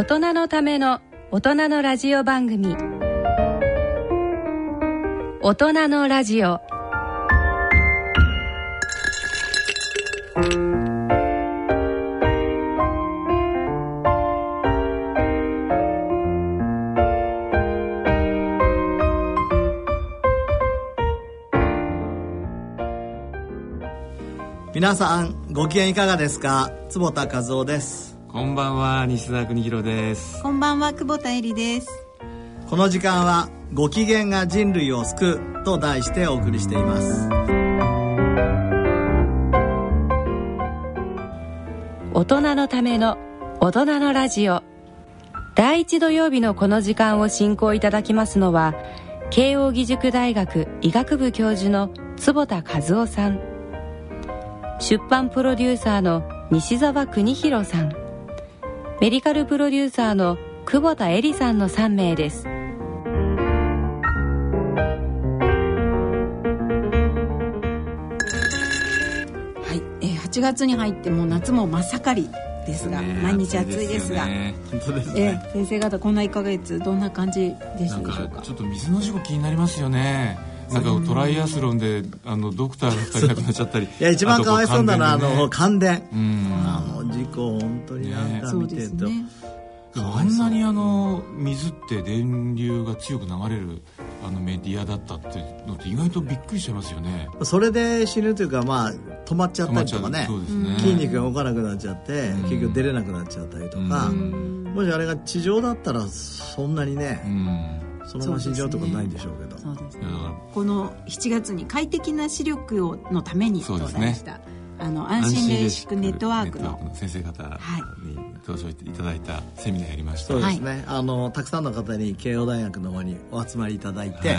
大人のための大人のラジオ番組。大人のラジオ。皆さんご機嫌いかがですか？坪田和夫です。こんばんは西澤邦弘です。こんばんは久保田恵里です。この時間はご機嫌が人類を救うと題してお送りしています。大人のための大人のラジオ。第一土曜日のこの時間を進行いただきますのは慶應義塾大学医学部教授の坪田和夫さん。出版プロデューサーの西澤邦弘さんメディカルプロデューサーの久保田恵里さんの3名です。はい、えー、8月に入ってもう夏も真っ盛りですが、ね毎日暑いですが。ね。本当ですえー先生方こんな1ヶ月どんな感じでしたでしょうか？かちょっと水の事故気になりますよねなんかトライアスロンであのドクターが2人亡くなっちゃったり いや一番かわいそうなのはあの感電うん。あの事故本当になんか見てると、ですね。あんなにあの水って電流が強く流れるあのメディアだったってのって意外とびっくりしちゃいますよね。それで死ぬというかまあ止まっちゃったりとかね。ね。筋肉が動かなくなっちゃって、うん。結局出れなくなっちゃったりとか、うん。もしあれが地上だったらそんなにうね、んそのまま死んじゃうとかないんでしょうけど。ね。この7月に快適な視力をのためにとそうですね。題した、あの安心レーシックネットワークの先生方に登場い。ただいたセミナーやりましたそうですね、あのたくさんの方に慶応大学の方にお集まりいただいて、はい。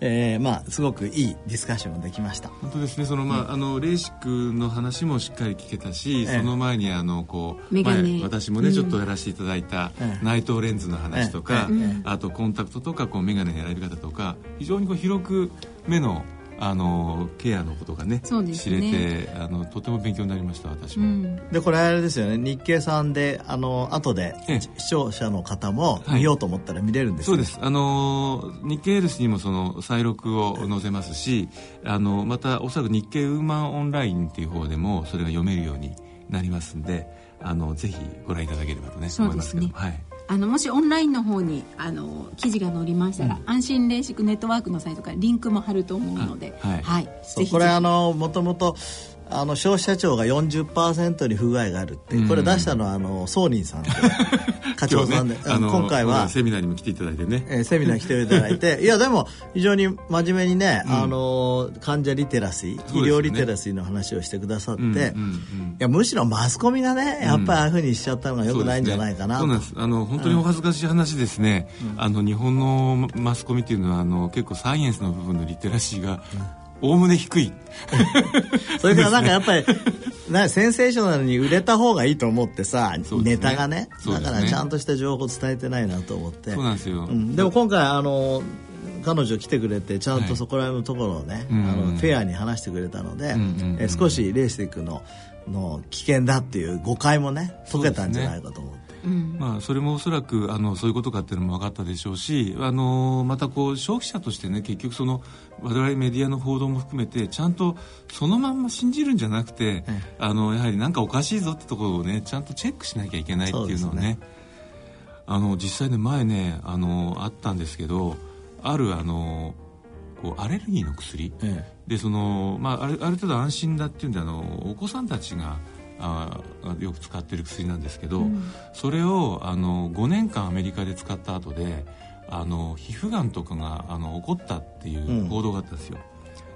えーまあ、すごくいいディスカッションができました。本当ですね。その、まああのレーシックの話もしっかり聞けたし、ええ。その前にあのこう前私もね、うんちょっとやらせていただいたええ内藤レンズの話とか、ええ。ええ。あとコンタクトとかこうメガネの選び方とか非常にこう広く目のあのケアのことがねそうです知ねれてあのとても勉強になりました私も、うん。でこれあれですよね。日経さんであの後でええ。視聴者の方もはい。見ようと思ったら見れるんですよそうです。あの日経エールスにもその再録を載せますしあのまたおそらく日経ウーマンオンラインっていう方でもそれが読めるようになりますんであのぜひご覧いただければとね思いますけど。はいあのもしオンラインの方にあの記事が載りましたら、安心レーシックネットワークのサイトからリンクも貼ると思うので、あはい。そうこれあのもともとあの消費者庁が40%に不具合があるってこれ出したのはあのソーさんと 課長さんで、ね今回はセミナーにも来ていただいてね。えーセミナー来ていただいて。いやでも非常に真面目にね、あの患者リテラシー、ね。医療リテラシーの話をしてくださって、うんうんうん。いやむしろマスコミがねやっぱりああいうふうにしちゃったのがよくないんじゃないかなそうなんです。あの本当にお恥ずかしい話ですね、あの日本のマスコミっていうのはあの結構サイエンスの部分のリテラシーがおおむね低い、それからなんかやっぱりなセンセーショナルに売れた方がいいと思ってさ、ね。ネタがね。ね。だからちゃんとした情報を伝えてないなと思って。そうなんですよ、うん。でも今回あの彼女来てくれてちゃんとそこら辺のところをね、うん。あのフェアに話してくれたので、うんうんうんえ少しレーシックのの危険だっていう誤解もね解けたんじゃないかと思って。うん。まあ、それもおそらくあのそういうことかっていうのも分かったでしょうしあのまたこう消費者としてね結局その我々メディアの報道も含めてちゃんとそのまんま信じるんじゃなくて、えあのやはり何かおかしいぞってところをねちゃんとチェックしなきゃいけないっていうのをねねあの実際ね前ねあのあったんですけどあるあのこうアレルギーの薬、えでその、まあ、あるある程度安心だっていうんであのお子さんたちがあよく使ってる薬なんですけど、それをあの5年間アメリカで使った後であの皮膚がんとかがあの起こったっていう報道があったんですよ、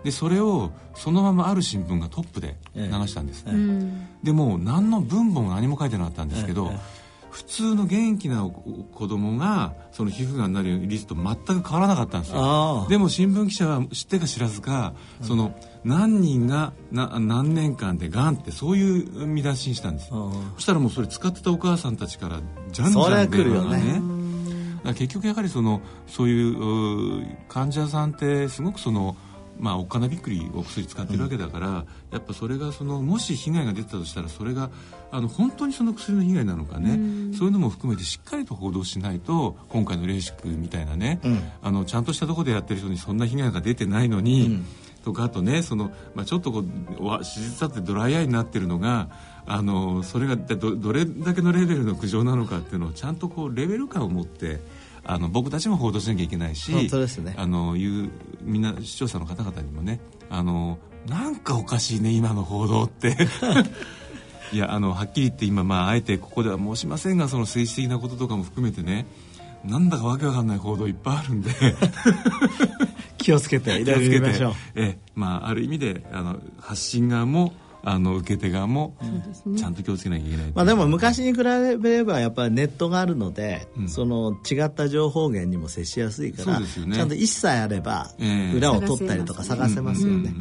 でそれをそのままある新聞がトップで流したんです、ええうん。でもう何の文本が何も書いてなかったんですけど、ええ普通の元気な子供がその皮膚がんになる率と全く変わらなかったんですよ。でも新聞記者は知ってか知らずか、その何人がな何年間でがんってそういう見出しにしたんですそしたらもうそれ使ってたお母さんたちからじゃんじゃん電話がだから結局やはりそのそういう患者さんってすごくそのまあ、おっかなびっくりお薬使ってるわけだから、うん、やっぱそれがそのもし被害が出てたとしたらそれがあの本当にその薬の被害なのかね、うん、そういうのも含めてしっかりと報道しないと今回のレーシックみたいなね、うん、あのちゃんとしたところでやってる人にそんな被害が出てないのに、とかあとねその、まあ、ちょっとこう手術だってドライアイになってるのがあのそれがどどれだけのレベルの苦情なのかっていうのをちゃんとこうレベル感を持ってあの僕たちも報道しなきゃいけないし本当です、ね、あのいうみんな視聴者の方々にもねあのなんかおかしいね今の報道って。いやあのはっきり言って今、まあ、あえてここでは申しませんがその政治的なこととかも含めてねなんだかわけわかんない報道いっぱいあるんで。気をつけていただきましょう。え、まあ、ある意味であの発信側もあの受け手側もちゃんと気をつけなきゃいけない、ね、まあ、でも昔に比べればやっぱりネットがあるので、うん、その違った情報源にも接しやすいから、ね、ちゃんと一切あれば裏を取ったりとか探せますよね。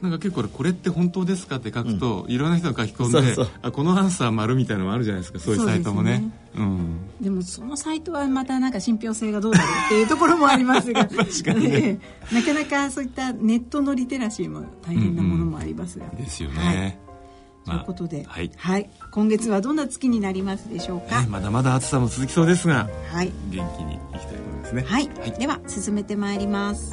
なんか結構これって本当ですかって書くと、うん、いろんな人が書き込んであこのアンサー丸みたいなのもあるじゃないですかそういうサイトもね。うん、でもそのサイトはまたなんか信憑性がどうだろうっていうところもありますが。確かに、ね、なかなかそういったネットのリテラシーも大変なものもありますが、うんうん、ですよね、はい、ということで、はい、はい、今月はどんな月になりますでしょうか、ね、まだまだ暑さも続きそうですが、はい、元気にいきたいと思いますね、はい、はい、では進めてまいります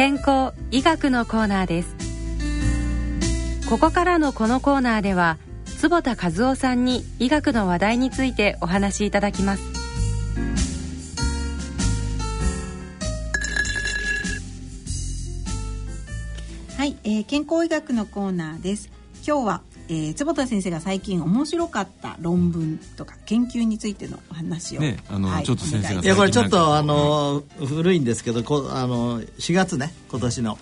健康医学のコーナーです。ここからのこのコーナーでは坪田和夫さんに医学の話題についてお話しいただきます。はい、えー、健康医学のコーナーです。今日はえー、坪田先生が最近面白かった論文とか研究についてのお話を、ね、あの、はい、ちょっと先生がいやこれちょっとあの古いんですけどこあの4月ね今年の、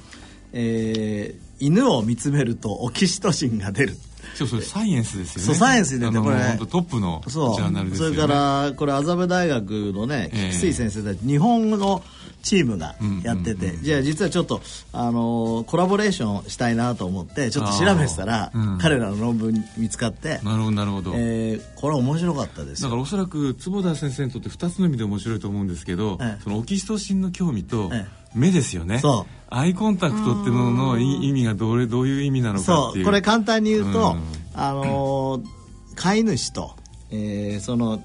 えー、犬を見つめるとオキシトシンが出る。そうそれサイエンスですよね。そうサイエンスでねこれ。トップのジャーナルですよね。それからこれ麻布大学のね菊水先生たち、日本のチームがやってて、じゃあ実はちょっと、あのコラボレーションしたいなと思ってちょっと調べてたら、うん、彼らの論文見つかってなるほどなるほど、えー、これ面白かったですだからおそらく坪田先生にとって2つの意味で面白いと思うんですけど、ええ、そのオキシトシンの興味と、目ですよね。そう。アイコンタクトっていうのの意味がどれどういう意味なのかっていう。これ簡単に言うと、うん、あの飼い主と、えー、その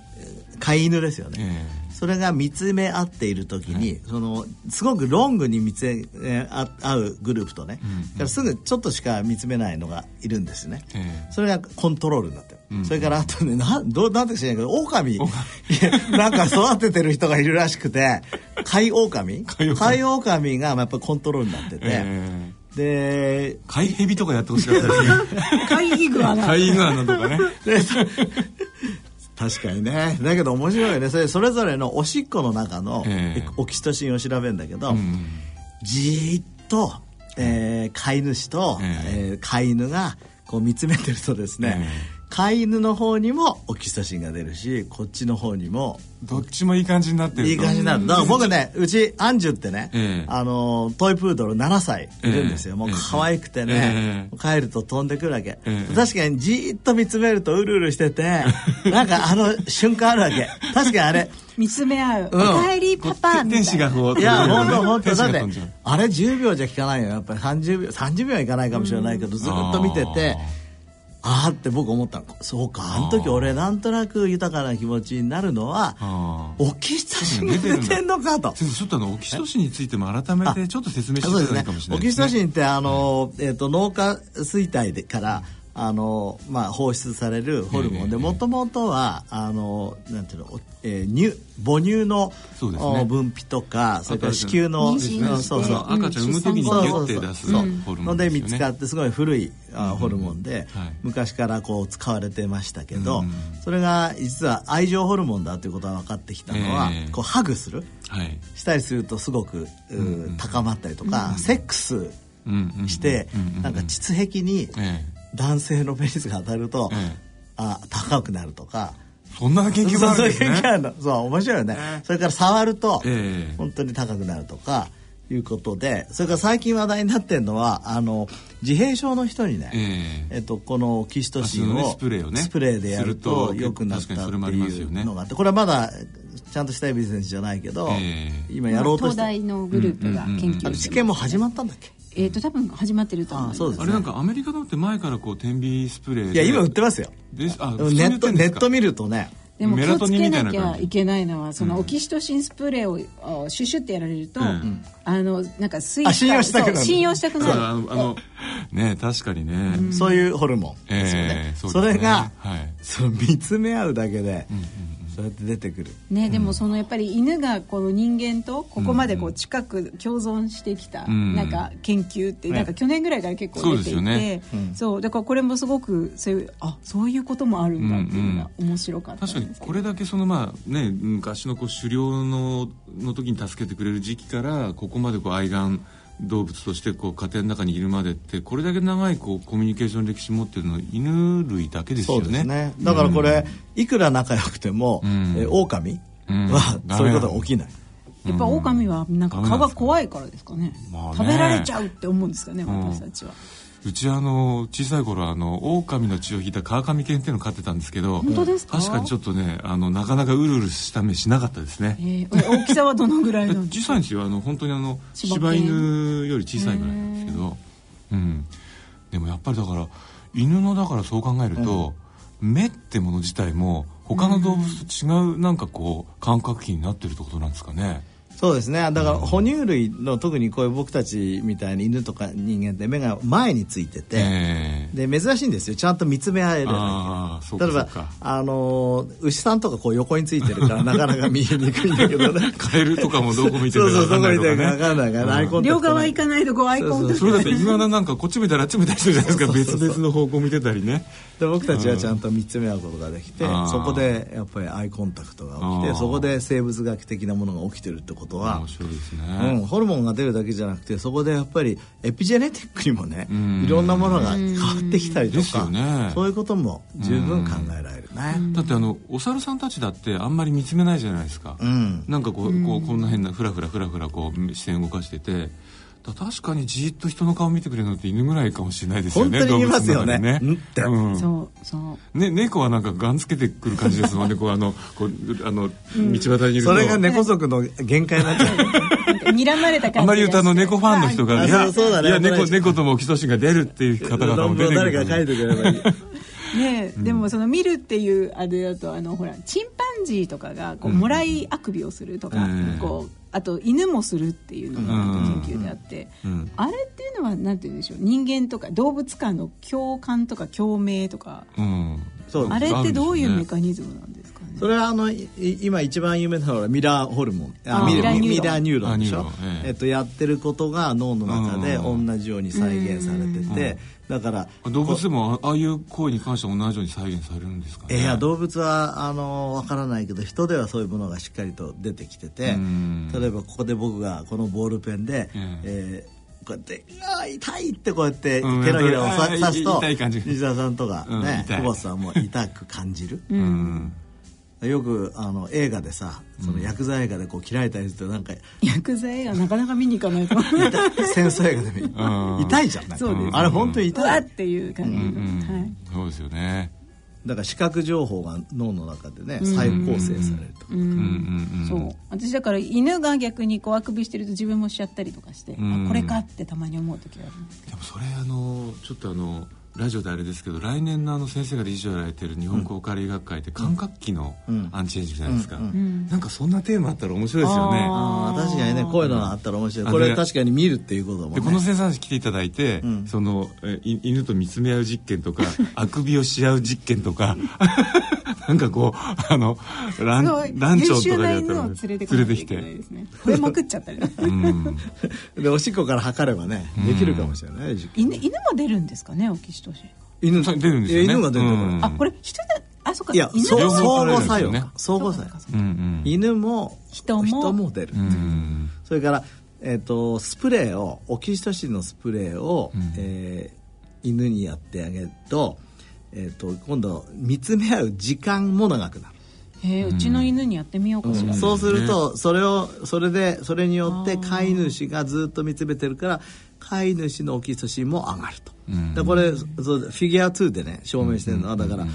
飼い犬ですよね、えーそれが見つめ合っている時に、はい、そのすごくロングに見つめ合うグループとね、うんうん、からすぐちょっとしか見つめないのがいるんですね、えー、それがコントロールになってる、うん、それからあとねなどうなんて知らないけど狼。なんか育ててる人がいるらしくて飼い狼。飼い狼がやっぱコントロールになってて、えーで飼い蛇とかやってほしかったですね。飼いイグアナ。イグアナとかね 確かにね。だけど面白いよね。それそれぞれのおしっこの中のオキシトシンを調べるんだけど、えー、じーっとえー飼い主と、ええ。ー飼い犬がこう見つめてるとですね、え飼い犬の方にもオキシトシンが出るしこっちの方にも。どっちもいい感じになってるといい感じになる。だから僕ねうちアンジュってね、ええ。あのトイプードル7歳いるんですよ、ええ。もう可愛くてね、え帰ると飛んでくるわけ、ええ。確かにじーっと見つめるとうるうるしてて なんかあの瞬間あるわけ。確かにあれ見つめ合う、うん。おかえりパパみた天いな。使がこういや本当本天当だってあれ10秒じゃ効かないよ。やっぱり30秒30秒はいかないかもしれないけどずっと見ててああーって僕思ったの。そうかあの時俺なんとなく豊かな気持ちになるのはあオキシトシンが出てんの。かと先生ちょっとあのオキシトシンについても改めてちょっと説明していただいたかもしれないオキシトシンってあの、えー、と脳下垂体でからあの、まあ、放出されるホルモン。でええもともとはあのなんていうの、おえー乳母乳の、ね。お分泌とかそれから子宮のそうそう。赤ちゃん産む時にギュッて出すホルモのでンでね。見つかってすごい古いあホルモンで、はい。昔からこう使われてましたけど、うんそれが実は愛情ホルモンだということが分かってきたのは、ええ。こうハグする。はい。したりするとすごく、う高まったりとか、セックスうんうんうんして、うんうん。なんか膣壁にえ男性のペニスが当たると、ええあ高くなるとか。えそんな研究があるんですそうそうそう面白いよね、それから触ると、ええ。本当に高くなるとかいうことで。それから最近話題になってるのはあの自閉症の人にね、ええ。えっと、このオキシトシンをねスプレーをねスプレーでやるとと良くなったって確かにそれもありますよね。いうのがあってこれはまだちゃんとしたエビデンスじゃないけど、ええ。今やろうとして東大のグループが研究してます。あれ試験も始まったんだっけ？えっ、と多分始まってると思います。あそうですあれなんかアメリカのって前からこう点鼻スプレーで。いや今売ってますよ。であでもネットネット見見るとね。でも気をつけなきメラトニンみたいな感じ。ゃいけないのはそのオキシトシンスプレーをあシュシュってやられると、うん。あのなんかスイあ信用したくなる。そう。信用したくそうなるあのあのね確かにね、そういうホルモンですよね。ええ、そね。れが、はい。その見つめ合うだけで、そうやって出てくる。ね、でもそのやっぱり犬がこの人間とここまでこう近く共存してきたん。なんか研究ってね。なんか去年ぐらいから結構出ていてよね。そうだからこれもすごくそういうあそういうこともあるんだっていうのが面白かったん確かにこれだけそのまあね昔のこう狩猟のの時に助けてくれる時期からここまでこう愛玩動物としてこう家庭の中にいるまでってこれだけ長いこうコミュニケーション歴史持ってるのは犬類だけですよね。そうですね。だからこれ、いくら仲良くても、ん。えー狼うん。はそういうことが起きない、やっぱ狼はなんか顔が怖いからですかね,、まあね。食べられちゃうって思うんですかね私たちは、うちあの小さい頃あの狼の血を引いた川上犬っていうのを飼ってたんですけど本当ですか？確かにちょっとねあのなかなかうるうるした目しなかったですね。えー大きさはどのぐらいなんです小さいんですよあの本当にあの柴犬より小さいぐらいなんですけど、うん、でもやっぱりだから犬のだからそう考えると、目ってもの自体も他の動物と違うなんかこう感覚器になってるってことなんですかねそうですね。だから哺乳類の特にこういう僕たちみたいに犬とか人間って目が前についてて、ええ。で珍しいんですよ。ちゃんと見つめ合える例えばあのー牛さんとかこう横についてるからなかなか見えにくいんだけどね。カエルとかもどこ見てるか分かんないどこ見てるかとかね分かんない。から、両側行かないとこうアイコンタクトそれだって今だなんかこっち見たらあっち見たりするじゃないですか。別々の方向見てたりね。で僕たちはちゃんと見つめ合うことができて、そこでやっぱりアイコンタクトが起きてそこで生物学的なものが起きてるってことは面、白いですね、うん、ホルモンが出るだけじゃなくてそこでやっぱりエピジェネティックにもねん。いろんなものが変わってきたりとか、ね。そういうことも十分考えられるね。だってあのお猿さんたちだってあんまり見つめないじゃないですか、うん。なんかこう,、こうこんな変なフラフラフラフラこう視線動かしててだ確かにじーっと人の顔見てくれるのって犬ぐらいかもしれないですよね本当に言いますよね。動物の中でんってうん。そうそう。ね、猫はなんかガンつけてくる感じですもんね。こうあのこうあの道端にいると。それが猫族の限界になっちゃ 睨まれた感じあんまり言うとあの猫ファンの人が、はい。いやあそうそうだね。いや猫猫ともオキシトシンが出るっていう方々も論出てくる文を誰か書いてくれればいい。ねでもその見るっていうあれだとあのほらチンパンジーとかがこうもらいあくびをするとか、うん。こうあと犬もするっていうのが研究であって、うんあれっていうのはなんて言うんでしょう人間とか動物間の共感とか共鳴とかうん。そうあれってどういうメメカニズムなんですかね？それはあのい今一番有名なのはミラーホルモン。あミミラーニューロン。ミラーニューロンでしょ？ええ。えっとやってることが脳の中でうん同じように再現されててだから動物でもあああいう行為に関しては同じように再現されるんですかね？いや動物はあのわからないけど人ではそういうものがしっかりと出てきててうん。例えばここで僕がこのボールペンで、うんえーこうやって「あ痛い!」ってこうやって手のひらをさ、刺すと西田さんとかね久保さんも痛く感じる。うんよくあの映画でさその薬剤映画でこう切られたりするとなんか、薬剤映画なかなか見に行かないと。戦争映画でも痛いじゃんそうですあれ本当に痛い。っていう感じ、はい、そうですよね。だから視覚情報が脳の中でね再構成されると、そう。私だから犬が逆にこうあくびしてると自分もしちゃったりとかして、これかってたまに思う時があるでもそれあのちょっとあのラジオであれですけど来年のあの先生が理事をやられてる日本高科医学会って感覚器のアンチエイジングじゃないですか、うんうん、なんかそんなテーマあったら面白いですよね。あ確かにねこういうのあったら面白い。これ確かに見るっていうことも、ね、でこの先生来ていただいて、うん、その犬と見つめ合う実験とかあくびをし合う実験とかなんかこうあのランランチョンとかでやったら、ね、連れてきて。これまくっちゃったりうん。でおしっこから測ればねできるかもしれない、犬犬も出るんですかねオキシトシン。犬出るんですよね。犬が出るから、あこれ人であそっか。いや相互作用相互作用、犬も人も。人も出る、それからえーと、スプレーをオキシトシンのスプレーを、うん、えー、犬にやってあげると,、えーと、今度見つめ合う時間も長くなる。へうちの犬にやってみようかしら、うん、そうするとそれをそれでそれによって飼い主がずっと見つめてるから飼い主のオキシトシンも上がると、うん、でこれそうフィギュア2でね証明してるの。はだから、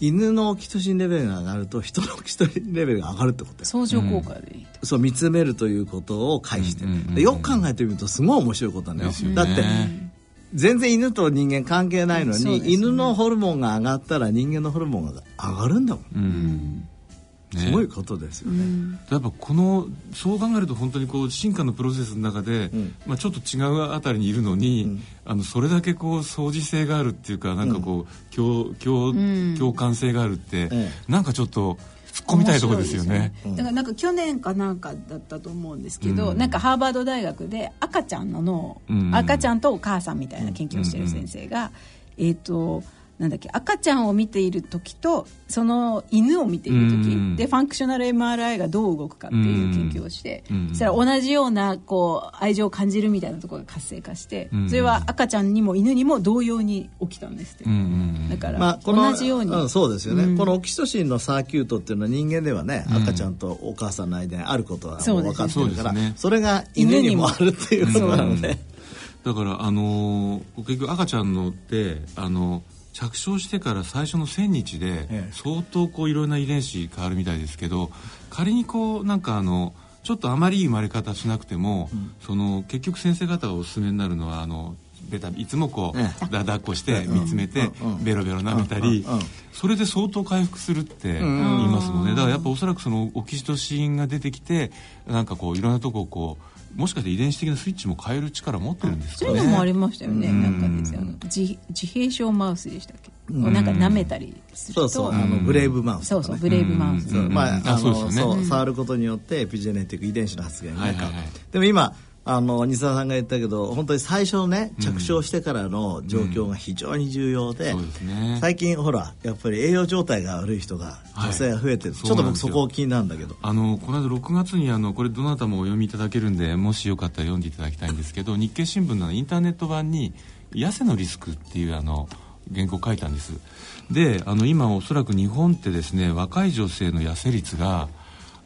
犬のオキシトシンレベルが上がると人のオキシトシンレベルが上がるってこと相乗効果でいい、うん、そう見つめるということを介して、うんうん、よく考えてみるとすごい面白いことなんだよ、ね、だって全然犬と人間関係ないのに、ね、犬のホルモンが上がったら人間のホルモンが上がるんだもん、うん。ね、すごいことですよね、うん、やっぱこのそう考えると本当にこう進化のプロセスの中で、うん、まあ、ちょっと違うあたりにいるのに、うん、あのそれだけこう相似性があるっていうかなんかこう、共共共感性があるって、なんかちょっと突っ込みたいところですよね、ね、だからなんか去年かなんかだったと思うんですけど、うん、なんかハーバード大学で赤ちゃんの脳、うん、赤ちゃんとお母さんみたいな研究をしてる先生が、うん、えっ、ー、となんだっけ赤ちゃんを見ている時とその犬を見ている時、うん、でファンクショナル MRI がどう動くかっていう研究をして、うん、そしたら同じようなこう愛情を感じるみたいなところが活性化して、うん、それは赤ちゃんにも犬にも同様に起きたんですって、だから、まあ、同じように、そうですよね、このオキシトシンのサーキュートっていうのは人間ではね、赤ちゃんとお母さんの間にあることはもう分かってるからそ,、れが犬にもあるっていうことなので。だからあのー、結局赤ちゃんのってあのー着床してから最初の1000日で相当こういろんな遺伝子変わるみたいですけど仮にこうなんかあのちょっとあまりいい生まれ方しなくても、うん、その結局先生方がおすすめになるのはあのベタいつもこう、ええ、抱っこして見つめて、ベロベロ舐めたり、それで相当回復するって言いますもんね。だからやっぱおそらくそのオキシトシンが出てきてなんかこういろんなとこをこうもしかして遺伝子的なスイッチも変える力持ってるんですかね？そういうのもありましたよね、なんかですよ自自閉症マウスでしたっけ、うなんか舐めたりするとそうそう。あのブレイブマウス、そうそうブレイブマウス、まああのそう触ることによってエピジェネティック遺伝子の発現が、はいはいはい、でも今あの西澤さんが言ったけど本当に最初のね着床してからの状況が非常に重要でうんね、最近ほらやっぱり栄養状態が悪い人が女性が増えてる、はい、ちょっと僕そこ気になるんだけど。あのこの間6月にあのこれどなたもお読みいただけるんでもしよかったら読んでいただきたいんですけど日経新聞のインターネット版に「痩せのリスク」っていうあの原稿書いたんです。であの今おそらく日本ってですね若い女性の痩せ率が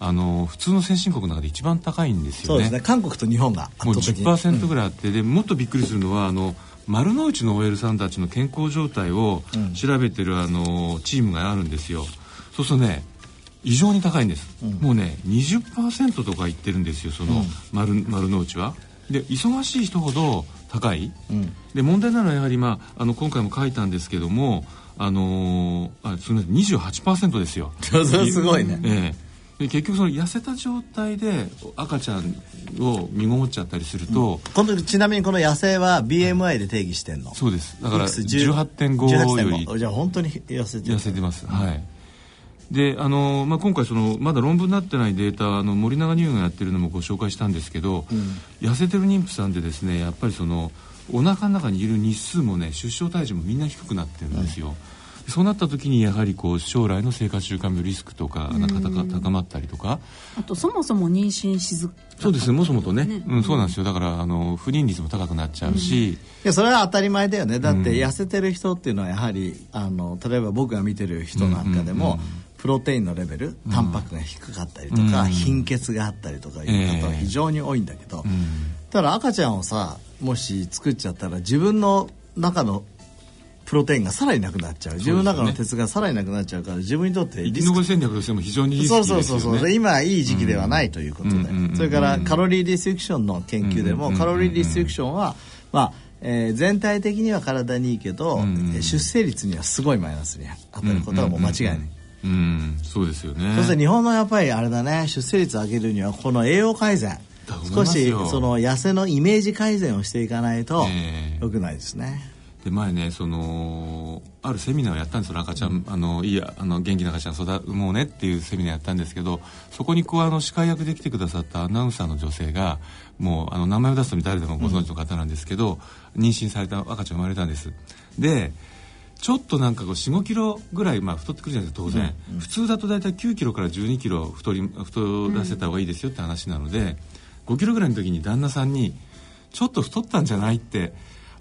あの普通の先進国の中で一番高いんですよね。そうですね。韓国と日本がもう10%ぐらいあって、うん、でもっとびっくりするのはあの丸の内の OL さんたちの健康状態を調べてる、あのチームがあるんですよ。そうするとね異常に高いんです、うん、もうね20%とか言ってるんですよその丸,、丸の内は。で忙しい人ほど高い、うん、で問題なのはやはり、まあ、あの今回も書いたんですけどもあのー、あすみません28%ですよ。すごいね、ええで結局その痩せた状態で赤ちゃんを身ごもっちゃったりすると、うん、このちなみにこの野生は BMI で定義してんの、そうです。だから18.5より。じゃあ本当に痩せて痩せてます、はい。であの、まあ、今回そのまだ論文になってないデータあの森永乳がやってるのもご紹介したんですけど、うん、痩せてる妊婦さんでですねやっぱりそのお腹の中にいる日数もね出生体重もみんな低くなってるんですよ、うんそうなった時にやはりこう将来の生活習慣病リスクとかなんか高まったりとか。あとそもそも妊娠しずそうですねもともとね、ね、うん、そうなんですよ。だからあの不妊率も高くなっちゃうし、うん、いやそれは当たり前だよね。だって痩せてる人っていうのはやはりあの例えば僕が見てる人なんかでも、プロテインのレベルタンパクが低かったりとか、貧血があったりとかいう方は非常に多いんだけど、ただ赤ちゃんをさもし作っちゃったら自分の中のプロテインがさらになくなっちゃう、自分の中の鉄がさらになくなっちゃうから自分にとって生き残り戦略としても非常にリスキーですよ、ね、そうそうそう今いい時期ではないということで、それからカロリーディストリクションの研究でも、カロリーディストリクションはまあえー、全体的には体にいいけど、うんうん、出生率にはすごいマイナスに当たることはもう間違いない。うん、そうですよね。そして日本のやっぱりあれだね、出生率を上げるにはこの栄養改善、少しその痩せのイメージ改善をしていかないとよくないですね。で前ねそのあるセミナーをやったんですよ赤ちゃん、うん、あのいいあの元気な赤ちゃん育もうねっていうセミナーやったんですけどそこにこうあの司会役で来てくださったアナウンサーの女性がもうあの名前を出すと誰でもご存知の方なんですけど、うん、妊娠された赤ちゃん生まれたんです。でちょっとなんかこう4 5キロぐらい、まあ、太ってくるじゃないですか当然、うん、普通だと大体9キロから1 2キロ太り太らせた方がいいですよって話なので、5キロぐらいの時に旦那さんに「ちょっと太ったんじゃない?」って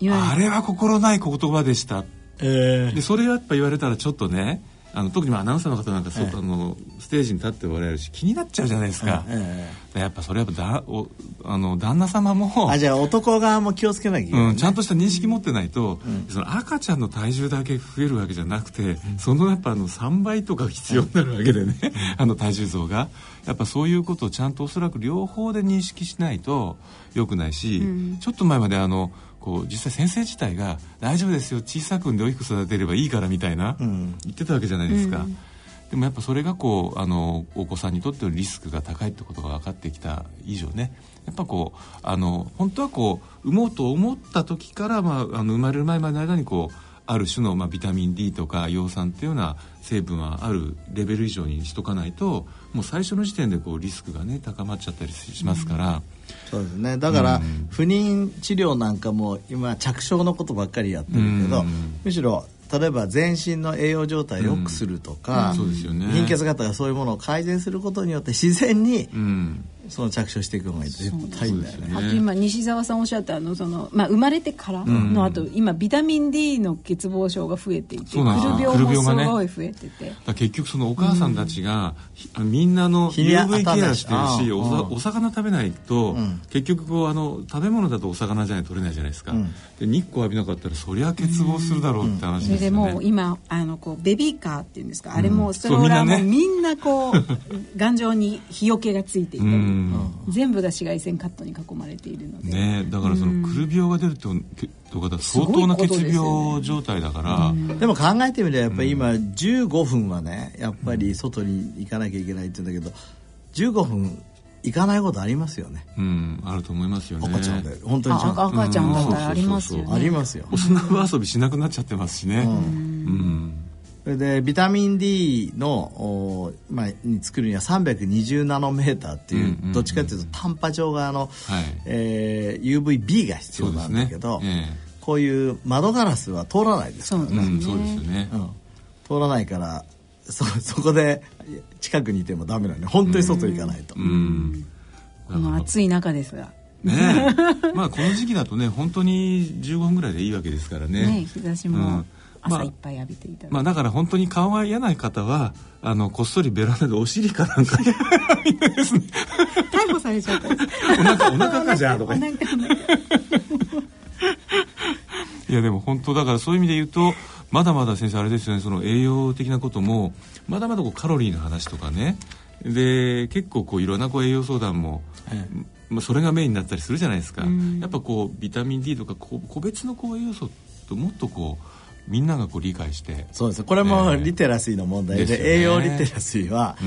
あれは心ない言葉でした、えー、でそれやっぱ言われたらちょっとねあの特にアナウンサーの方なんか、えー、あのステージに立っておられるし気になっちゃうじゃないですか、えー、やっぱそれやっぱだおあの旦那様もあじゃあ男側も気をつけなきゃいけない、ね、うん、ちゃんとした認識持ってないと、うん、その赤ちゃんの体重だけ増えるわけじゃなくて、うん、そのやっぱあの3倍とか必要になるわけでね、あの体重増が。やっぱそういうことをちゃんとおそらく両方で認識しないとよくないし、ちょっと前まであのこう実際先生自体が「大丈夫ですよ小さく産んで大きく育てればいいから」みたいな、うん、言ってたわけじゃないですか。うん、でもやっぱそれがこうあのお子さんにとってのリスクが高いってことが分かってきた以上ねやっぱこうあの本当はこう産もうと思った時から、まあ、あの生まれる前までの間にこうある種の、まあ、ビタミン D とか葉酸っていうような成分はあるレベル以上にしとかないともう最初の時点でこうリスクがね高まっちゃったりしますから。うんそうですね。だから、不妊治療なんかも今着床のことばっかりやってるけど、むしろ例えば全身の栄養状態を良くするとか、貧血型がそういうものを改善することによって自然にその着手していく方が絶対いいんだよね。あと今西澤さんおっしゃったあのそのまあ生まれてからの後、今ビタミン D の欠乏症が増えていて、くる病もすごい増えてて、結局そのお母さんたちが、みんなの UV ケアしてるし、お魚食べないと、結局こうあの食べ物だとお魚じゃない取れないじゃないですか。で日光浴びなかったらそりゃ欠乏するだろうって話ですよね。でも今あのこうベビーカーっていうんですか、あれもストローラーもみんなこう 頑丈に日よけがついていて。全部が紫外線カットに囲まれているので、ね、だからそのくる病が出ると、とか相当な血病状態だから、でね、でも考えてみればやっぱり今15分はねやっぱり外に行かなきゃいけないって言うんだけど15分行かないことありますよね。うん、あると思いますよね。赤ちゃんで、本当に赤ちゃんだったらありますよ、ね、ありますよ。大人遊びしなくなっちゃってますしね。うん。うんそれでビタミン D の、まあ、に作るには320ナノメーターっていう,、どっちかっていうと短波状側の、はい。えー、UVB が必要なんだけど、ね。えー、こういう窓ガラスは通らないですからね。そうですよね、うん、通らないからそそこで近くにいてもダメなので本当に外行かないと。うん。この暑い中ですが。ねまあこの時期だとね本当に15分ぐらいでいいわけですからね。ね日差しも、うん朝いっぱい浴びていただいて、まあ、だから本当に顔が嫌な方はあのこっそりベランダでお尻かなんか。逮捕されちゃったお腹お腹かじゃあとか。いやでも本当だからそういう意味で言うとまだまだ先生あれですよね。その栄養的なこともまだまだこうカロリーの話とかね。で結構こういろんなこう栄養相談も、まあ、それがメインになったりするじゃないですか、やっぱこうビタミン D とか個別のこう栄養素ともっとこうみんながこう理解して。そうです。これもリテラシーの問題でえーでね、栄養リテラシーは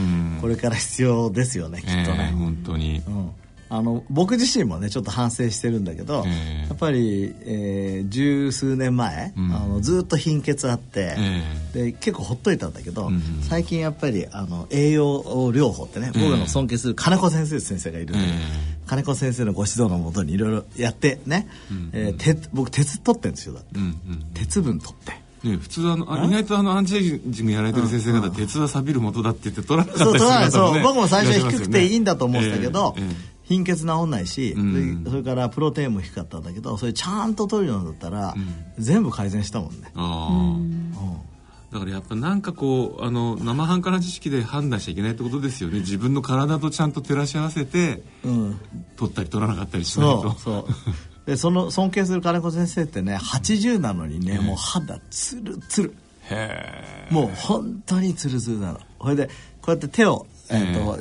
これから必要ですよね、きっとね、えー、本当に、うん。あの僕自身もねちょっと反省してるんだけど、えー、やっぱり、えー、十数年前、うん、あのずっと貧血あって、えー、で結構ほっといたんだけど、うん、最近やっぱりあの栄養療法ってね、僕の尊敬する金子先生先生がいるんで、金子先生のご指導のもとにいろいろやってね、うん、えー、鉄僕鉄取ってるんですよだって、うんうん、鉄分取って。ね、普通あの意外とあのアンチエイジングやられてる先生方、鉄は錆びる元だって言って取らなかったりする方も、ね、そう僕も最初は低くていいんだと思ってたけど、えーえー貧血治んないし、うん。それからプロテインも低かったんだけどそれちゃんと取るようになったら、全部改善したもんね、ああだからやっぱなんかこうあの生半可な知識で判断しちゃいけないってことですよね。自分の体とちゃんと照らし合わせて、うん、取ったり取らなかったりしないとそう。そう。でその尊敬する金子先生ってね80なのにね、もう肌ツルツル。へもう本当にツルツルなの。それでこうやって手をえーと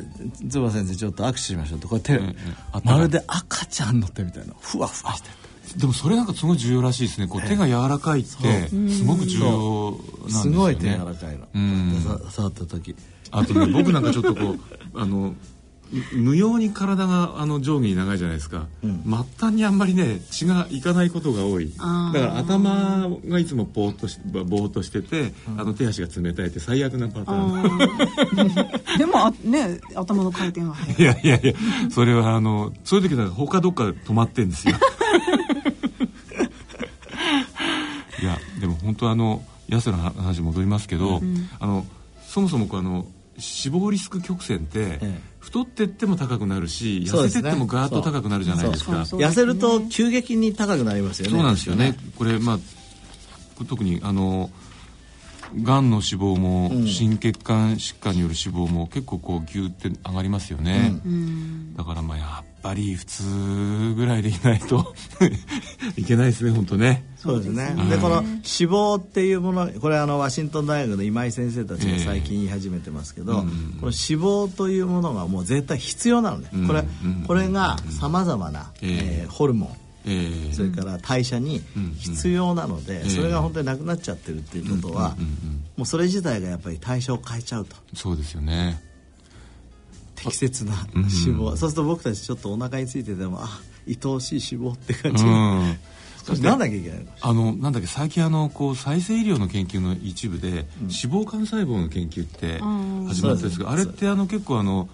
坪先生ちょっと握手しましょうってこうやって、まるで赤ちゃんの手みたいなふわふわしてでもそれなんかすごい重要らしいですね。こう手が柔らかいってすごく重要なんですよね。すごい手柔らかいの。うん。触った時あとね僕なんかちょっとこうあの無用に体があの上下に長いじゃないですか、末端にあんまりね血がいかないことが多いだから頭がいつもぼーっとしぼーっとしてて、あの手足が冷たいって最悪なパターンでもあね頭の回転は速いいやいやいやそれはあのそういう時なんか他どっか止まってんですよいやでも本当あの痩せの話戻りますけど、あのそもそもこうあの死亡リスク曲線って、え太ってっても高くなるし痩せてってもガーッと高くなるじゃないですか。そう痩せると急激に高くなりますよね。そうなんですよね。これまあ特にあのがんの死亡も、心血管疾患による死亡も結構こうギューって上がりますよね、だからまあやっぱり普通ぐらいでいないと いけないですね本当ね。そうですね。でこの脂肪っていうものこれあのワシントン大学の今井先生たちが最近言い始めてますけど、この脂肪というものがもう絶対必要なのね、うんこれうんこれがさまざまな、ええ。えーホルモン。ええそれから代謝に必要なので、ええそれが本当になくなっちゃってるっていうことは、もうそれ自体がやっぱり代謝を変えちゃうと。そうですよね。適切なうん。脂肪、そうすると僕たちちょっとお腹についててもあ愛おしい脂肪って感じ、なんなきゃいけないの？あのなんだっけ最近あのこう再生医療の研究の一部で、脂肪幹細胞の研究って始まったんですが、あれってあの結構あの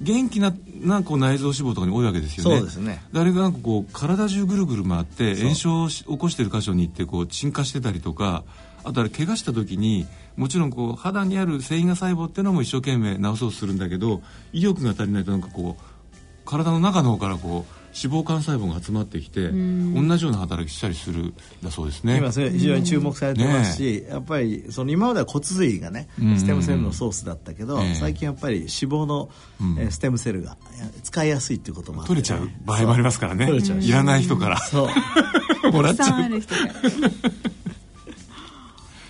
元気ななこう内臓脂肪とかに多いわけですよね。そうですね。であれがなんかこう体中ぐるぐる回って炎症をし起こしてる箇所に行ってこう沈下してたりとかあとあれ怪我した時にもちろんこう肌にある繊維が細胞っていうのも一生懸命治そうとするんだけど威力が足りないとなんかこう体の中の方からこう脂肪幹細胞が集まってきて同じような働きしたりするんだそうですね。今それ非常に注目されてますし、やっぱりその今までは骨髄がねうん。ステムセルのソースだったけど、ええ。最近やっぱり脂肪の、えーステムセルが使いやすいっていうこともあって、取れちゃう。場合もありますからね。いらない人から。そう。もらっちゃう。ある人から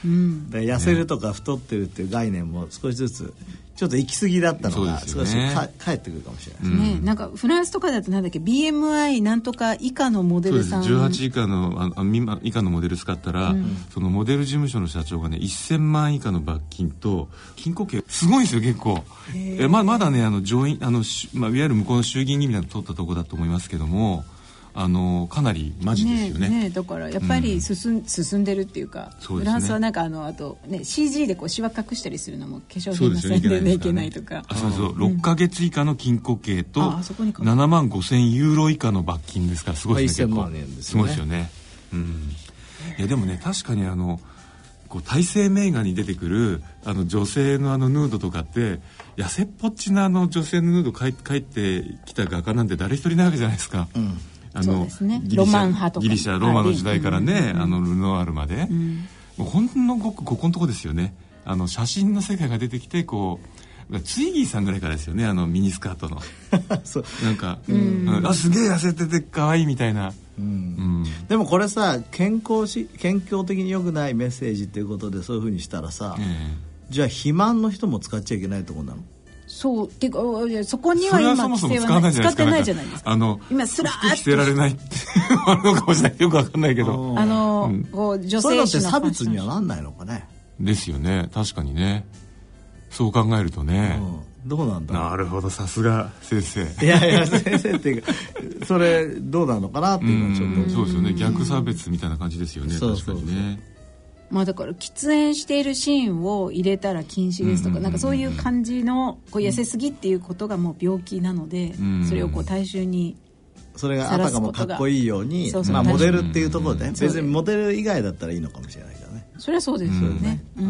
で痩せるとか太ってるっていう概念も少しずつちょっと行き過ぎだったのがそう少しですよね。か帰ってくるかもしれないですね、ね、なんかフランスとかだとなんだっけ BMI なんとか以下のモデそうですルさん。18以下のああ未満以下のモデル使ったら、そのモデル事務所の社長がね1000万以下の罰金と禁錮刑すごいんですよ結構。えままだねあの上院あの、しまあ、いわゆる向こうの衆議院議員など取ったところだと思いますけどもあのかなりマジですよね。ねだからやっぱり進,、ん、進んでるっていうかそうですね。フランスはなんかあのあと、ね、CG でこうシワ隠したりするのも化粧品の宣伝でいけないとか。あそうそう、6か月以下の禁錮刑とああそこにか7万5千ユーロ以下の罰金ですからすごいですねまあ1000結構。万円ですすよね。ごいですよね。うん。いやでもね確かにあのこう体制名画に出てくるあの女性のあのヌードとかって痩せっぽっちなあの女性のヌード描い描いてきた画家なんて誰一人いないわけじゃないですか、あそうのですね。ギリシャロマン派とか。ギリシャローマの時代からね、あのルノワールまで、もうほんのごくここのとこですよね。あの写真の世界が出てきてこうツイギーさんぐらいからですよねあのミニスカートの。そう。なんか、うん。あすげえ痩せてて可愛いみたいな、うん。でもこれさ健康し健康的に良くないメッセージっていうことでそういうふうにしたらさ、え。じゃあ肥満の人も使っちゃいけないとこなの？そうってかおいやそこえには今そもそも使わないじゃないですか。使ってないじゃないですか。あの今スラーッと。服着せられないってあるのかもしれない。よくわかんないけど。あの、うんこう女性誌の。差別にはなんないのかね、ですよね。確かにね。そう考えるとね、うん、どうなんだ？なるほどさすが先生。いやいや先生っていうかそれどうなのかなっていうのはちょっと。うん。そうですよね。逆差別みたいな感じですよね。そうそう。確かにねまあだから喫煙しているシーンを入れたら禁止ですとか、なんかそういう感じのこう痩せすぎっていうことがもう病気なので、ん。それをこう大衆にそれがあたかもかっこいいようにまあ、モデルっていうところでうん。別にモデル以外だったらいいのかもしれないけどね。それはそうですよね、うん。い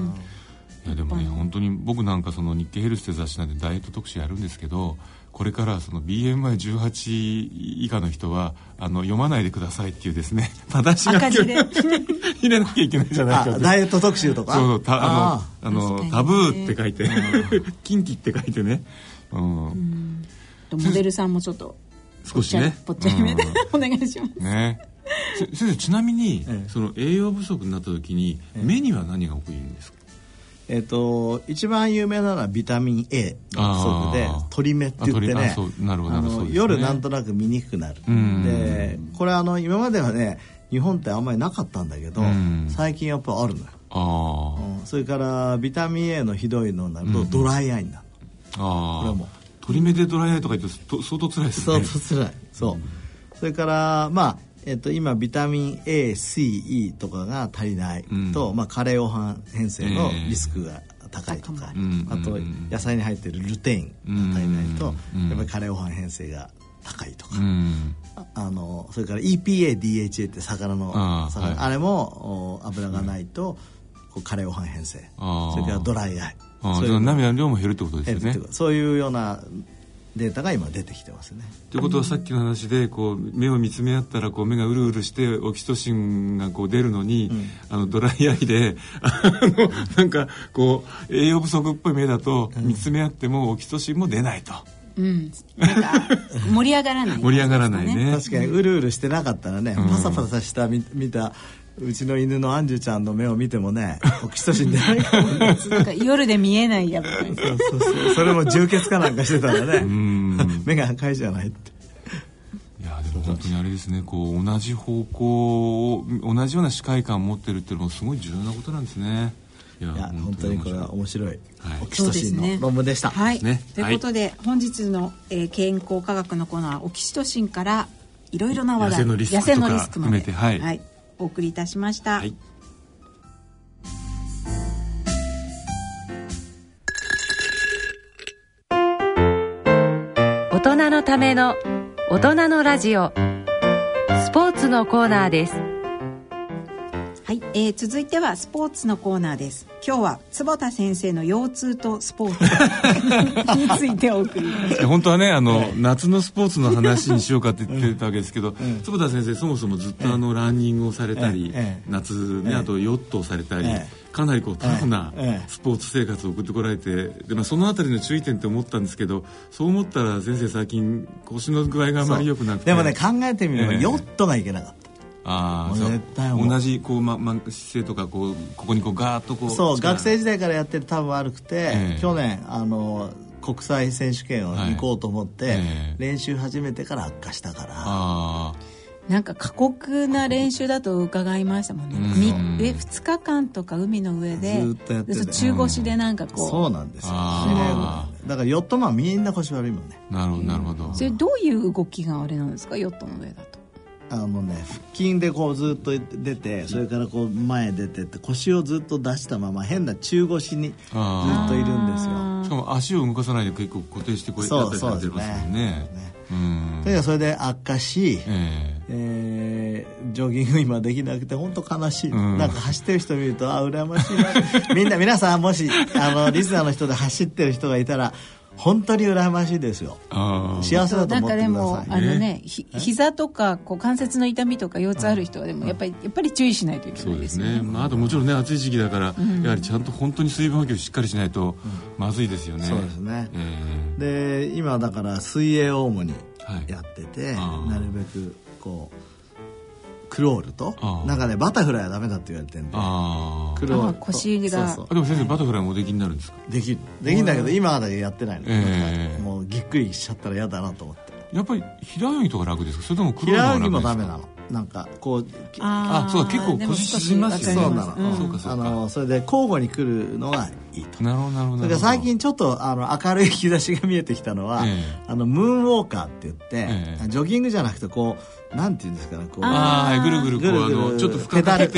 やでもね本当に僕なんかその日経ヘルスって雑誌なんでダイエット特集やるんですけどこれからその BMI18 以下の人はあの読まないでくださいっていうですね正し書きを入れなきゃいけないじゃないかダイエット特集とか？そうたあのあのタブーって書いて 近畿って書いてね、うん、モデルさんもちょっと少しね。ぽっちゃりめで、お願いします。ね。先生ちなみに、ええ、その栄養不足になった時に、え、目には何が起きるんですか？えーと、一番有名なのはビタミン A の不足で鳥目って言ってね夜なんとなく見にくくなる。でこれあの今まではね日本ってあんまりなかったんだけど最近やっぱあるのよ。あ、うん、それからビタミン A のひどいのになるとドライアイになるああこれも。鳥目でドライアイとか言って相当辛いですね。相当辛い。そう、それからまあえっと、今ビタミン A、C、E とかが足りないと、うん、まあ、カレー黄斑変性のリスクが高いとか、えー、あと野菜に入ってるルテインが足りないと、やっぱりカレー黄斑変性が高いとか、あのそれから EPA、DHA って魚のあ,、はい、あれも油がないと、こうカレー黄斑変性それからドライアイ。それ涙の量も減るってことですよね。そういうようなデータが今出てきてますね。ということはさっきの話でこう目を見つめ合ったらこう目がうるうるしてオキシトシンがこう出るのに、うん、あのドライアイで あのなんかこう栄養不足っぽい目だと見つめ合ってもオキシトシンも出ないと。うん、なんか盛り上がらない、ね、盛り上がらないね。確かにうるうるしてなかったらね、うん、パサパサした見見たうちの犬のアンジュちゃんの目を見てもねオキシトシン出ない。かもね夜で見えないやつそうそうそう。それも充血かなんかしてたらね目が赤いじゃないって。いやでも本当にあれですねこう同じ方向を同じような視界感を持ってるっていうのもすごい重要なことなんですね。いや本当にこれは面白い、はい、オキシトシンの論文でした。はい、ね、ということで、はい、本日の、えー、健康科学のコーナーオキシトシンからいろいろな話題。痩せのリスクまで、はい、はい、お送りいたしました。はい。大人のための大人のラジオ。スポーツのコーナーですはい、えー、続いてはスポーツのコーナーです。今日は坪田先生の腰痛とスポーツ。についてお送り本当はねあの、夏のスポーツの話にしようかって言ってたわけですけど、うん、坪田先生そもそもずっとあのランニングをされたり、夏ねあとヨットをされたり、かなりこうタフなスポーツ生活を送ってこられてで、まあ、その辺りの注意点って思ったんですけどそう思ったら先生最近腰の具合があまり良くなくて。でもね考えてみれば、ヨットがいけなかったああ同じこう、まま、姿勢とかこうここにこうガーッとこうそう学生時代からやってる多分悪くて、えー、去年あの国際選手権を行こうと思って、はい。えー、練習始めてから悪化したから。なんか過酷な練習だと伺いましたもんね、うん、え2日間とか海の上でずっとやって中腰でなんかこう、うん、そうなんですよ。だからヨットマンみんな腰悪いもんね。なるほどなるほど。それどういう動きがあれなんですか？ヨットの上だとあのね腹筋でこうずっと出てそれからこう前出てって腰をずっと出したまま変な中腰にずっといるんですよ。しかも足を動かさないで結構固定してこうやってやってますもんね。それがそれで悪化し、えー、えー、ジョギング今できなくて本当悲しい、うん、なんか走ってる人見るとあ羨ましいな。みんな皆さんもしあのリスナーの人で走ってる人がいたら本当に羨ましいですよ。幸せだと思ってください、なんかでもあのねひ膝とかこう関節の痛みとか腰痛ある人はでもやっぱりやっぱり注意しないといけないですね、ね、まあ、あともちろんね暑い時期だから、うん、やはりちゃんと本当に水分補給しっかりしないとまずいですよね、そうですね、えー、で今だから水泳を主にやってて、はい、なるべくこうクロールとなんかねバタフライはダメだって言われてるんでクロール。腰が。そうそう。でも先生バタフライもできになるんですか？できる。できるんだけど今だけやってないの、えー、もうぎっくりしちゃったら嫌だなと思って。やっぱり平泳ぎとか楽ですか？それともクロールは楽ですか？平泳ぎもダメなのなんかこうああそう結構腰沈みますよね。そうなの、うん、そうかそうか。あのそれで交互に来るのがいいと。なるほどなるほど。それから最近ちょっとあの明るい兆しが見えてきたのは、えー、あのムーンウォーカーって言って、えー、ジョギングじゃなくてこうなんていうんですかねこうああぐるぐるこうあのちょっと深くペダルと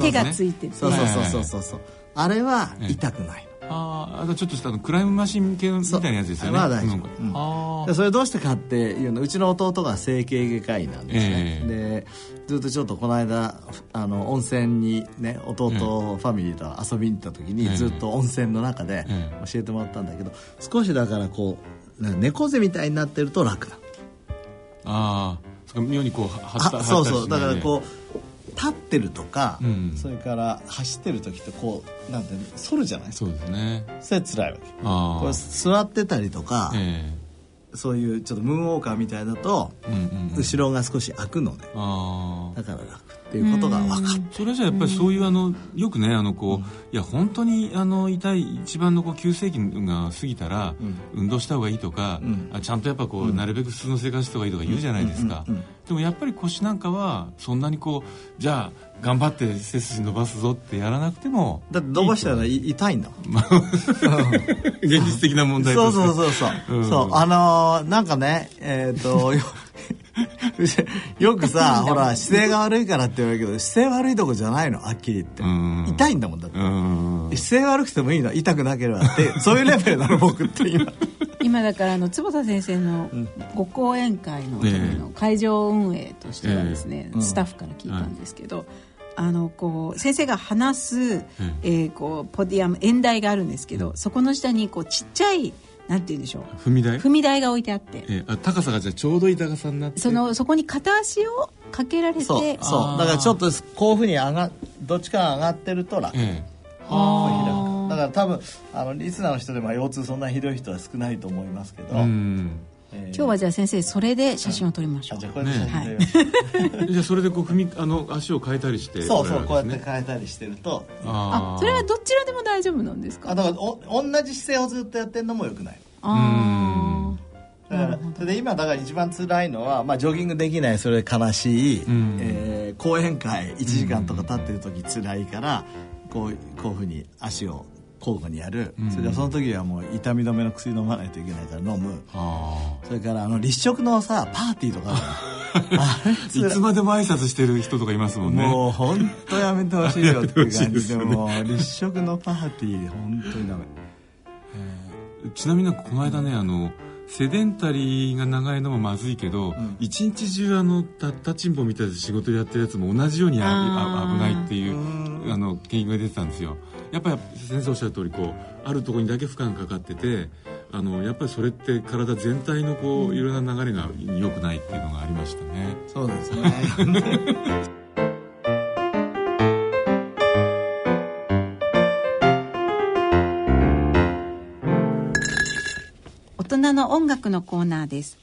手がついてそうそうそうそうそう。あれは痛くない、ああちょっとしたクライムマシン系みたいなやつですよね。まあ大丈夫、うん、それどうしてかっていうのうちの弟が整形外科医なんですね、えー、でずっとちょっとこの間あの温泉にね弟ファミリーと遊びに行った時にずっと温泉の中で教えてもらったんだけど少しだからこう猫背みたいになってると楽だ。ああ妙にこう張ったそうそう。だからこう立ってるとか、うん、それから走ってる時ってこうなんて反るじゃないですか。そうですね。それ辛いわけ。これ座ってたりとか、えー、そういうちょっとムーンウォーカーみたいだと、うんうんうん、後ろが少し開くのね。だから楽っていうことが分かって。それじゃやっぱりそういうあのよくねあのこう、いや本当にあの痛い一番のこう急性期が過ぎたら、運動した方がいいとか、あちゃんとやっぱこう、なるべく普通の生活した方がいいとか言うじゃないですか、でもやっぱり腰なんかはそんなにこうじゃあ頑張って背筋伸ばすぞってやらなくてもだって伸ばしたら痛いんだ 現実的な問題そうそうそうそう、うん、そう。あのー、なんかねえっ、ー、と よくさ ほら姿勢が悪いからって言われるけど姿勢悪いとこじゃないのはっきり言って。痛いんだもんだって。姿勢悪くてもいいの痛くなければってそういうレベルなの僕って今。今だからあの坪田先生のご講演会のの会場運営としてはですね、スタッフから聞いたんですけど、あのこう先生が話す、えー、こうポディアム演台があるんですけど、そこの下にこうちっちゃいなんて言うんでしょう。踏み台？踏み台が置いてあって、えー、あ高さがじゃちょうどいい高さになって。そのそこに片足をかけられて。そう。そう。だからちょっとこういうふうに上がどっちかが上がってると楽、えー、だから多分あのリスナーの人でも腰痛そんなひどい人は少ないと思いますけど、うん今日はじゃあ先生それで写真を撮りましょう、じゃあこれで写真撮り じゃあそれでこう踏みあの足を変えたりしてそうそうこうやって変えたりしてると。あそれはどちらでも大丈夫なんですか？あだからお同じ姿勢をずっとやってるのもよくない。あだからそれで今だから一番辛いのは、まあ、ジョギングできないそれ悲しい、うん、えー、講演会1時間とか立ってる時辛いから、こうこういうふうに足を交互にやる、うん、それからその時はもう痛み止めの薬飲まないといけないから飲む。それからあの立食のさパーティーとか いつまでも挨拶してる人とかいますもんね。もう本当やめてほしいよっていう感じで もう立食のパーティー本当にダメ。ちなみにこの間ねあのセデンタリーが長いのもまずいけど、うん、一日中あの立ちんぼみたいな仕事やってるやつも同じように危ないっていうあの研究が出てたんですよやっぱり先生おっしゃる通りこうあるところにだけ負荷がかかっててあのやっぱりそれって体全体のこういろんな流れが良くないっていうのがありましたね。そうですね。人の音楽のコーナーです。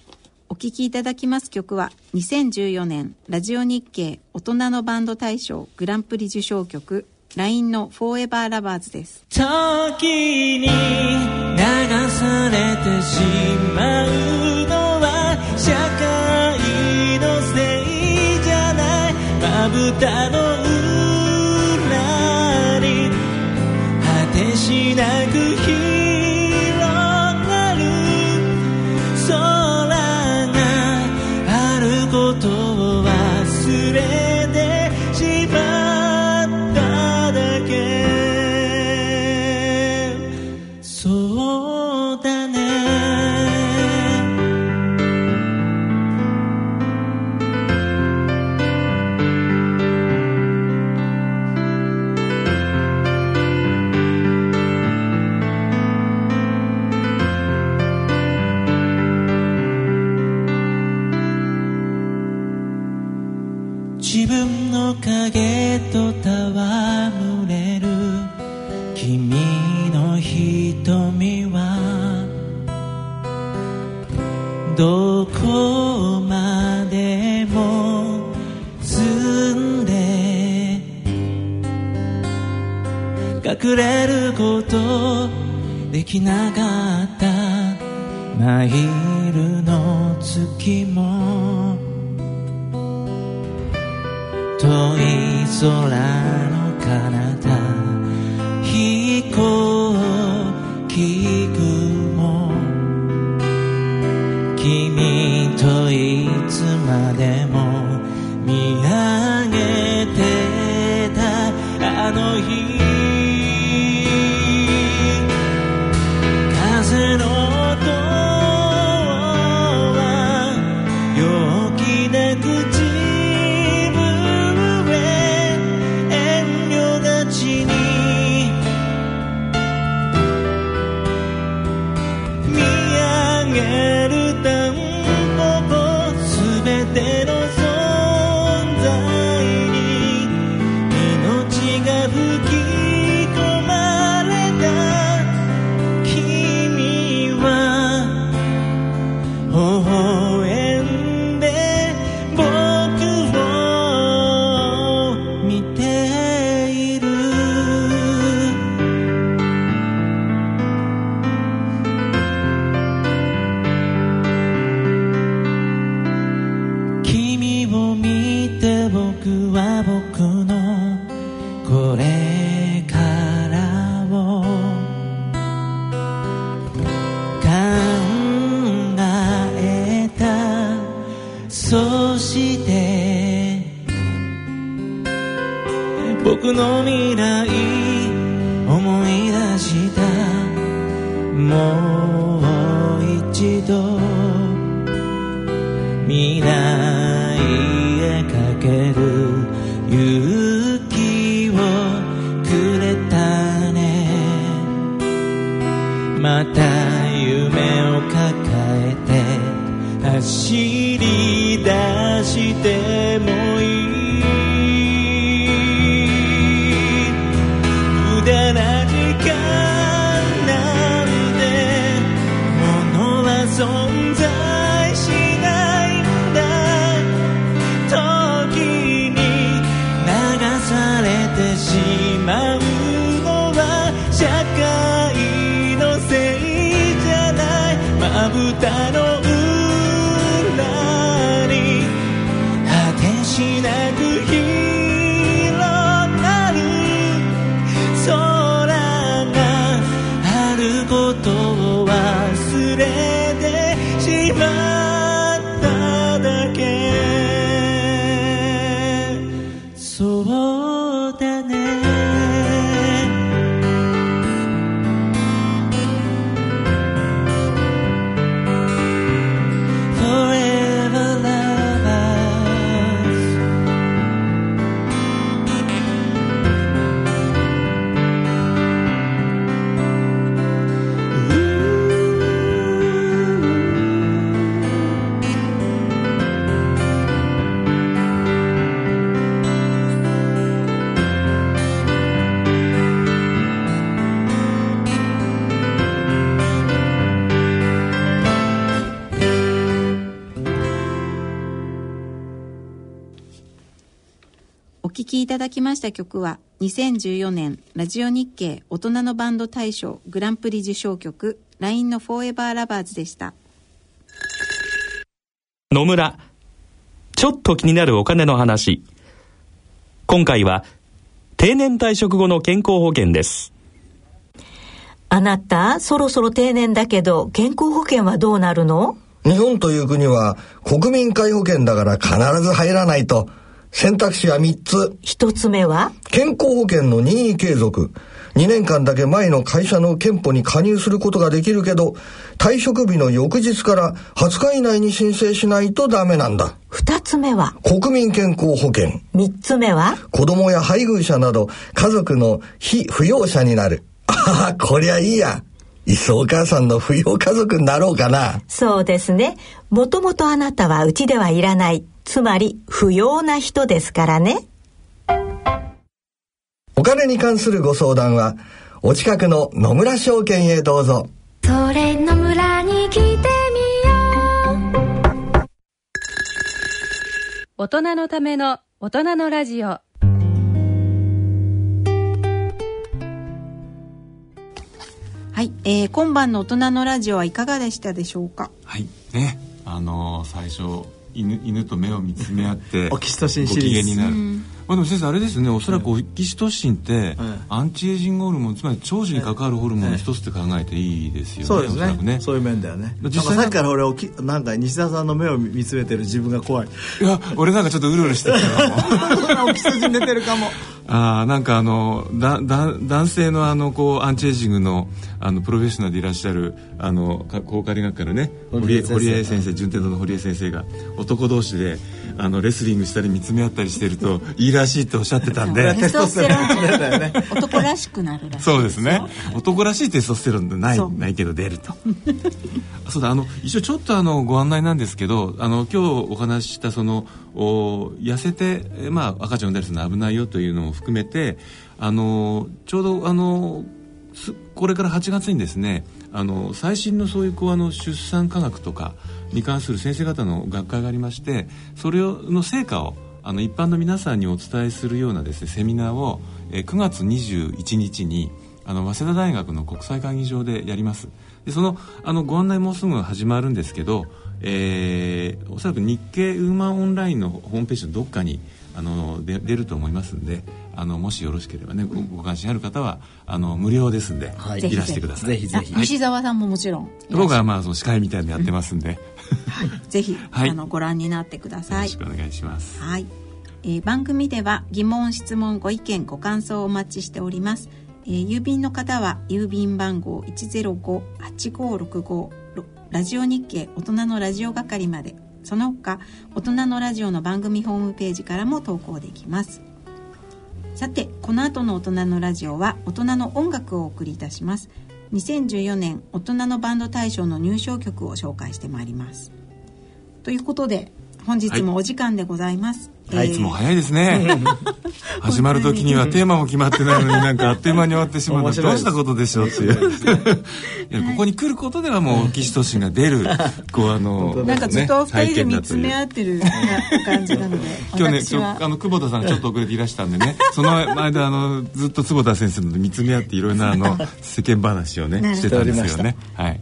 お聴きいただきます曲は2014年ラジオ日経大人のバンド大賞グランプリ受賞曲 LINE の「フォーエバーラバーズ」です。時に流されてしまうのは社会のせいじゃない。まぶたの裏に果てしなく隠きなかっまうのは社会のせいじゃない。まぶたのいただきました曲は2014年ラジオ日経大人のバンド大賞グランプリ受賞曲 LINE のフォーエバーラバーズでした。野村ちょっと気になるお金の話。今回は定年退職後の健康保険です。あなた、そろそろ定年だけど、健康保険はどうなるの？日本という国は国民皆保険だから必ず入らないと。選択肢は3つ。一つ目は？健康保険の任意継続。2年間だけ前の会社の憲法に加入することができるけど、退職日の翌日から20日以内に申請しないとダメなんだ。二つ目は？国民健康保険。三つ目は？子供や配偶者など家族の非扶養者になる。ああ、こりゃいいや。いっそお母さんの扶養家族になろうかな。そうですね。もともとあなたはうちではいらない。つまり、不要な人ですからね。お金に関するご相談は、お近くの野村証券へどうぞ。それの村に来てみよう大人のための大人のラジオはい、えー、今晩の大人のラジオはいかがでしたでしょうか？はいねあのー最初犬犬と目を見つめ合って オキシトシンごシリーズ。機嫌になる、うん。まあ、でも先生あれですね。おそらくオキシトシンって、アンチエイジングホルモンつまり長寿に関わるホルモンの一つって考えていいですよね、そうですおそらくね。そういう面だよね。実際なんかさっきから俺おきなんか西田さんの目を見つめてる自分が怖い。いや俺なんかちょっとうるうるしてる オキシトシン出てるかもあーなんかあのだだ男性のあのこうアンチエイジングのあのプロフェッショナルでいらっしゃるあのか高カリ学科のね堀江堀江先生順天堂の堀江先生が男同士であのレスリングしたり見つめ合ったりしてるといいらしいっておっしゃってたんで。テストステロン男らしくなるらしいそうですね。男らしいテストステロンってないないけど出ると。あそうだ。あの一応ちょっとあのご案内なんですけどあの今日お話ししたそのお痩せて、えまあ、赤ちゃんを産んだりするのは危ないよというのも含めてあのちょうどあのこれから8月にですねあの最新のそういうこうあの出産科学とかに関する先生方の学会がありましてそれの成果をあの一般の皆さんにお伝えするようなですねセミナーを、えー9月21日にあの早稲田大学の国際会議場でやります。でそのあのご案内もすぐ始まるんですけど、えーおそらく日経ウーマンオンラインのホームページのどっかにあので出ると思いますんであのもしよろしければねごご関心ある方はあの無料ですんで、はい。い、らしてください。ぜひぜひ。あ西澤さんももちろん。僕はまあその司会みたいなのやってますんで、よぜひ、はい。あのご覧になってください。ろしくお願いします。はい、ええー、番組では疑問質問ご意見ご感想をお待ちしております、えー、郵便の方は郵便番号105-8565ラジオ日経大人のラジオ係まで。その他大人のラジオの番組ホームページからも投稿できますさてこの後の大人のラジオは大人の音楽をお送りいたします。2014年大人のバンド大賞の入賞曲を紹介してまいります。ということで本日もお時間でございます、はい、いつも早いですね。始まる時にはテーマも決まってないのになんかあっという間に終わってしまう。どうしたことでしょうっていう。いやここに来ることではもう岸俊が出るこうあのなんかずっと二人で見つめ合ってる感じなので今日ねあの久保田さんちょっと遅れていらしたんでね。その間あのずっと坪田先生の見つめ合っていろんなあの世間話をねしてたんですよね。はい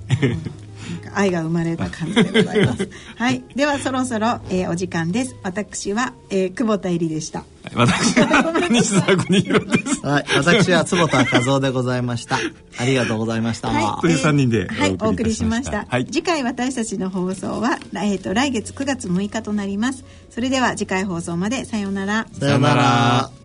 愛が生まれた感じでございます。はい。ではそろそろ、えー、お時間です。私は、えー、久保田恵里でした。私は西田邦弘です。はい。私は坪田和夫でございました。ありがとうございました、はい、という3人ではい。お送りしました。はい、次回私たちの放送は、えーと、来月9月6日となります。それでは次回放送まで。さようなら。さようなら